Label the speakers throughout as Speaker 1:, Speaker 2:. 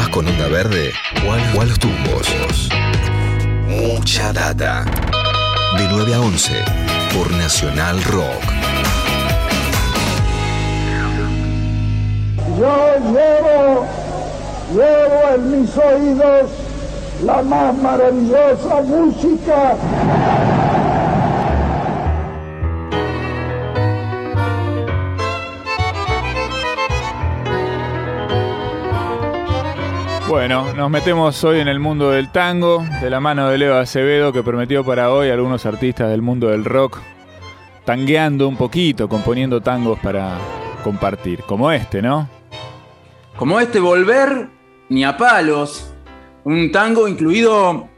Speaker 1: ¿Vas con onda verde o a los tumbos? Mucha data. De 9 a 11 por Nacional Rock.
Speaker 2: Yo llevo, llevo en mis oídos la más maravillosa música
Speaker 3: Bueno, nos metemos hoy en el mundo del tango, de la mano de Leo Acevedo, que prometió para hoy algunos artistas del mundo del rock, tangueando un poquito, componiendo tangos para compartir, como este, ¿no?
Speaker 4: Como este, Volver ni a palos, un tango incluido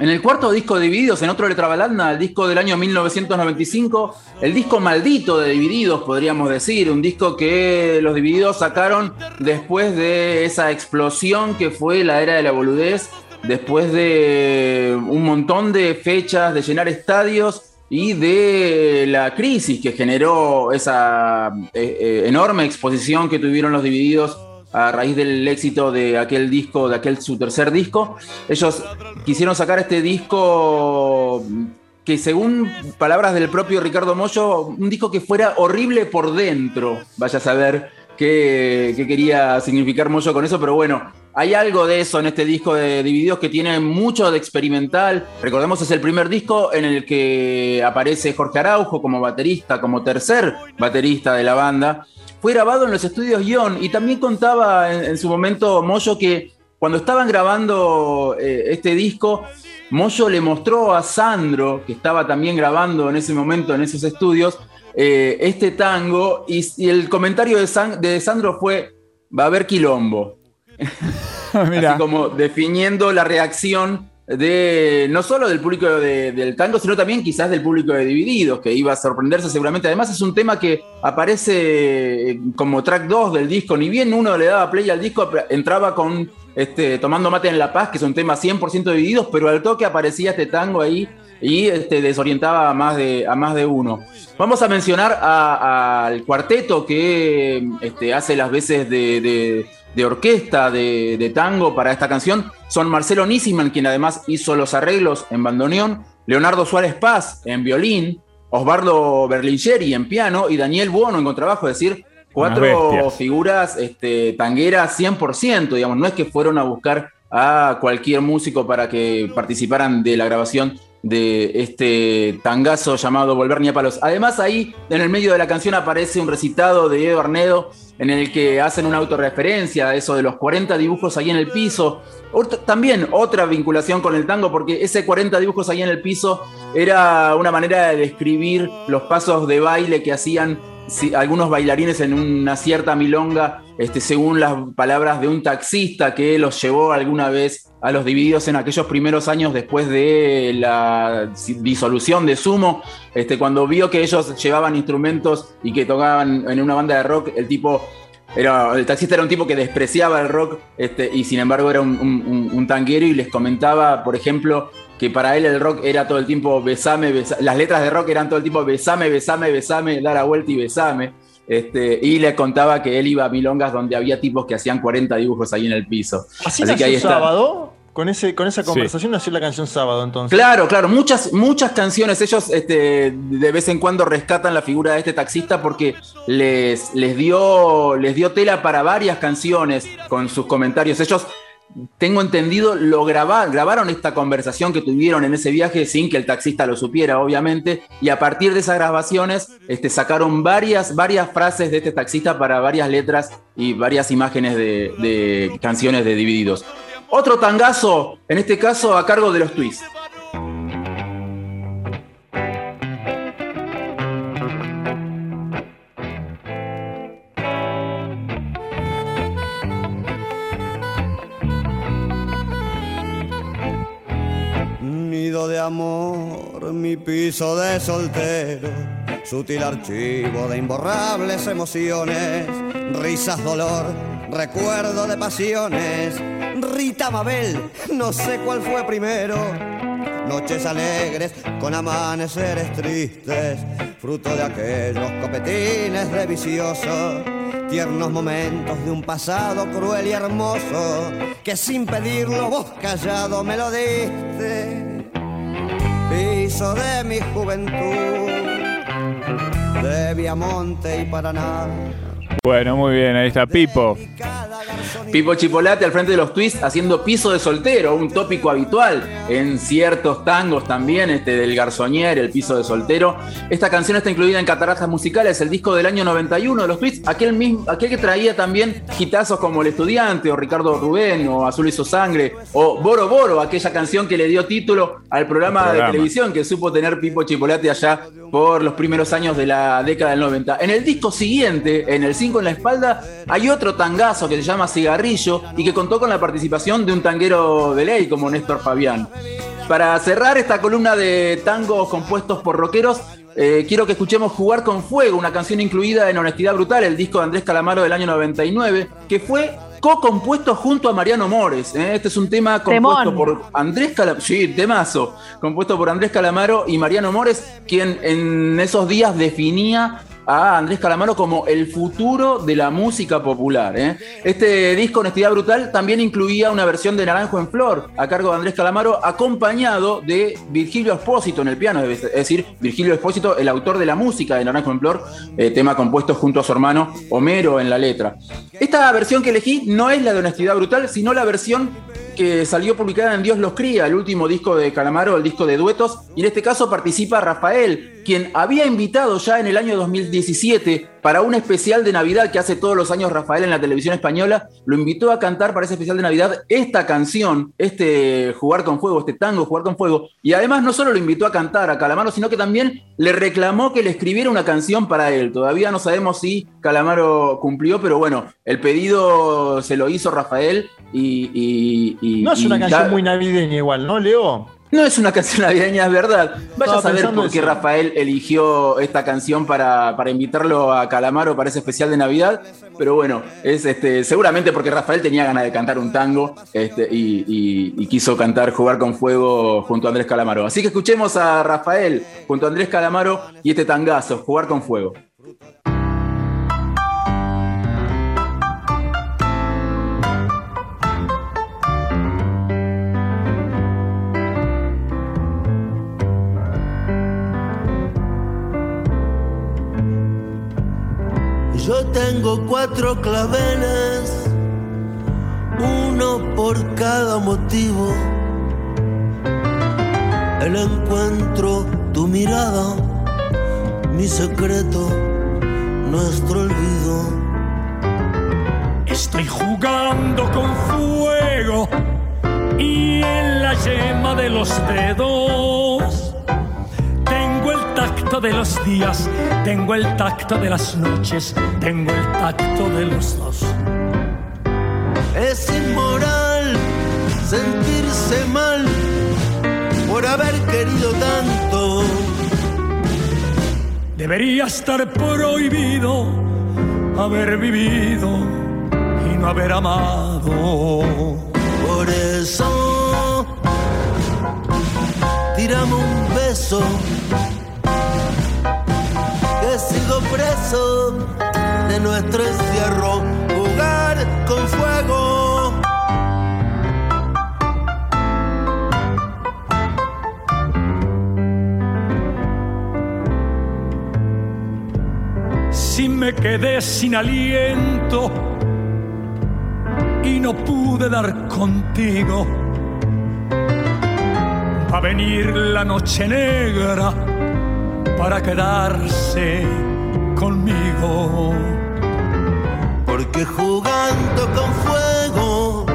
Speaker 4: en el cuarto disco de Divididos, en otro letra balanda, el disco del año 1995, el disco maldito de Divididos, podríamos decir, un disco que los Divididos sacaron después de esa explosión que fue la era de la boludez, después de un montón de fechas, de llenar estadios y de la crisis que generó esa eh, eh, enorme exposición que tuvieron los Divididos a raíz del éxito de aquel disco, de aquel su tercer disco, ellos quisieron sacar este disco que según palabras del propio Ricardo Mollo, un disco que fuera horrible por dentro, vaya a saber qué, quería significar Mollo con eso, pero bueno, hay algo de eso en este disco de Divididos que tiene mucho de experimental. Recordemos, es el primer disco en el que aparece Jorge Araujo como baterista, como tercer baterista de la banda fue grabado en los estudios Guión. Y también contaba en, su momento Moyo que cuando estaban grabando eh, este disco, Moyo le mostró a Sandro, que estaba también grabando en ese momento en esos estudios, eh, este tango. Y, el comentario de, de, Sandro fue, va a haber quilombo. Así como definiendo la reacción de no solo del público del tango, sino también quizás del público de Divididos, que iba a sorprenderse seguramente. Además es un tema que aparece eh, como track 2 del disco, ni bien uno le daba play al disco, entraba con este, Tomando Mate en La Paz, que es un tema 100% Divididos, pero al toque aparecía este tango ahí y este, desorientaba a más, de, a más de uno. Vamos a mencionar al cuarteto que este, hace las veces de de orquesta de, tango para esta canción son Marcelo Nissiman, quien además hizo los arreglos en bandoneón, Leonardo Suárez Paz en violín, Osvaldo Berlingeri en piano y Daniel Buono en contrabajo, es decir, cuatro figuras este, tangueras 100%, digamos, no es que fueron a buscar a cualquier músico para que participaran de la grabación de este tangazo llamado Volver ni a palos. Además, ahí en el medio de la canción aparece un recitado de Edo Arnedo en el que hacen una autorreferencia a eso de los 40 dibujos ahí en el piso. También otra vinculación con el tango, porque ese 40 dibujos ahí en el piso era una manera de describir los pasos de baile que hacían algunos bailarines en una cierta milonga, este, según las palabras de un taxista que los llevó alguna vez a los divididos en aquellos primeros años después de la disolución de Sumo, este, cuando vio que ellos llevaban instrumentos y que tocaban en una banda de rock, el tipo era, el taxista era un tipo que despreciaba el rock este, y sin embargo era un, un, tanguero y les comentaba, por ejemplo, que para él el rock era todo el tiempo besame, besame, las letras de rock eran todo el tiempo besame, besame, besame, dar a vuelta y besame. Este, y le contaba que él iba a milongas donde había tipos que hacían 40 dibujos ahí en el piso.
Speaker 5: ¿Así, que ahí sábado? Con, ese, con esa conversación nació la canción Sábado, entonces.
Speaker 4: Claro, claro, muchas, muchas canciones. Ellos este, de vez en cuando rescatan la figura de este taxista porque les, les, dio, les dio tela para varias canciones con sus comentarios. Ellos tengo entendido, lo grabaron esta conversación que tuvieron en ese viaje sin que el taxista lo supiera, obviamente, y a partir de esas grabaciones este, sacaron varias, varias frases de este taxista para varias letras y varias imágenes de, de canciones de Divididos. Otro tangazo, en este caso a cargo de los Twists.
Speaker 6: De amor, mi piso de soltero, sutil archivo de imborrables emociones, risas, dolor, recuerdo de pasiones, Rita Mabel, no sé cuál fue primero, noches alegres con amaneceres tristes, fruto de aquellos copetines de vicioso tiernos momentos de un pasado cruel y hermoso, que sin pedirlo vos callado me lo diste. De mi juventud, de Viamonte y Paraná.
Speaker 3: Bueno, muy bien, ahí está Pipo.
Speaker 4: Pipo Chipolate al frente de los twists haciendo piso de soltero, un tópico habitual en ciertos tangos también, este del Garzoñer, el piso de soltero. Esta canción está incluida en Cataratas Musicales, el disco del año 91 de los twists, aquel, mismo, aquel que traía también hitazos como El Estudiante o Ricardo Rubén o Azul hizo sangre o Boro Boro, aquella canción que le dio título al programa, programa. de televisión que supo tener Pipo Chipolate allá por los primeros años de la década del 90. En el disco siguiente, en el 5 en la espalda, hay otro tangazo que se llama Y que contó con la participación de un tanguero de ley como Néstor Fabián. Para cerrar esta columna de tangos compuestos por rockeros, eh, quiero que escuchemos Jugar con Fuego, una canción incluida en Honestidad Brutal, el disco de Andrés Calamaro del año 99, que fue co-compuesto junto a Mariano Mores. ¿eh? Este es un tema compuesto Temón. por Andrés Calamaro. Sí, temazo. Compuesto por Andrés Calamaro y Mariano Mores, quien en esos días definía a Andrés Calamaro como el futuro de la música popular. ¿eh? Este disco, Honestidad Brutal, también incluía una versión de Naranjo en Flor, a cargo de Andrés Calamaro, acompañado de Virgilio Espósito en el piano, es decir, Virgilio Espósito, el autor de la música de Naranjo en Flor, eh, tema compuesto junto a su hermano Homero en la letra. Esta versión que elegí no es la de Honestidad Brutal, sino la versión que salió publicada en Dios los cría, el último disco de Calamaro, el disco de duetos, y en este caso participa Rafael, quien había invitado ya en el año 2017 para un especial de Navidad que hace todos los años Rafael en la televisión española, lo invitó a cantar para ese especial de Navidad esta canción, este Jugar con Fuego, este tango Jugar con Fuego, y además no solo lo invitó a cantar a Calamaro, sino que también le reclamó que le escribiera una canción para él. Todavía no sabemos si Calamaro cumplió, pero bueno, el pedido se lo hizo Rafael y... y, y
Speaker 5: no es una
Speaker 4: y
Speaker 5: canción muy navideña igual, ¿no, Leo?
Speaker 4: No es una canción navideña, es verdad. Vaya a saber por qué
Speaker 5: eso.
Speaker 4: Rafael eligió esta canción para, para invitarlo a Calamaro para ese especial de Navidad. Pero bueno, es este, seguramente porque Rafael tenía ganas de cantar un tango este, y, y- y quiso cantar Jugar con Fuego junto a Andrés Calamaro. Así que escuchemos a Rafael junto a Andrés Calamaro y este tangazo, Jugar con Fuego.
Speaker 7: Tengo cuatro claveles, uno por cada motivo. El encuentro, tu mirada, mi secreto, nuestro olvido.
Speaker 8: Estoy jugando con fuego y en la yema de los dedos tacto de los días, tengo el tacto de las noches, tengo el tacto de los dos.
Speaker 7: Es inmoral sentirse mal por haber querido tanto.
Speaker 8: Debería estar prohibido haber vivido y no haber amado.
Speaker 7: Por eso, tirame un beso. Preso de nuestro encierro. Jugar con fuego.
Speaker 8: Si me quedé sin aliento y no pude dar contigo, va a venir la noche negra para quedarse conmigo.
Speaker 7: Porque jugando con fuego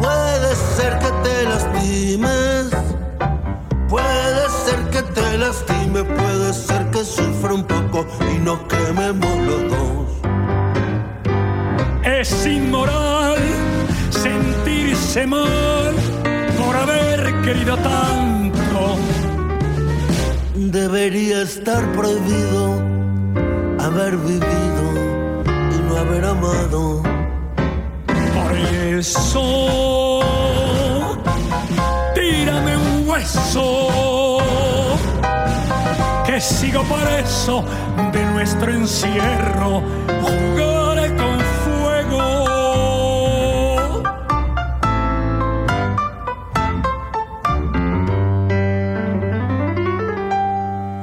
Speaker 7: puede ser que te lastimes, puede ser que te lastime, puede ser que sufra un poco y nos quememos los dos.
Speaker 8: Es inmoral sentirse mal por haber querido tanto.
Speaker 7: Debería estar prohibido haber vivido y no haber amado.
Speaker 8: Por eso, tírame un hueso, que sigo por eso de nuestro encierro, jugaré con fuego.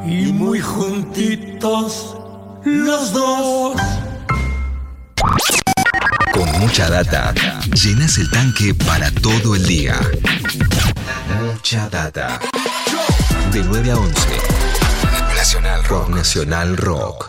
Speaker 8: Y muy juntitos los dos.
Speaker 1: Con mucha data, llenas el tanque para todo el día. Mucha data. De 9 a 11. Nacional Rock. Nacional Rock.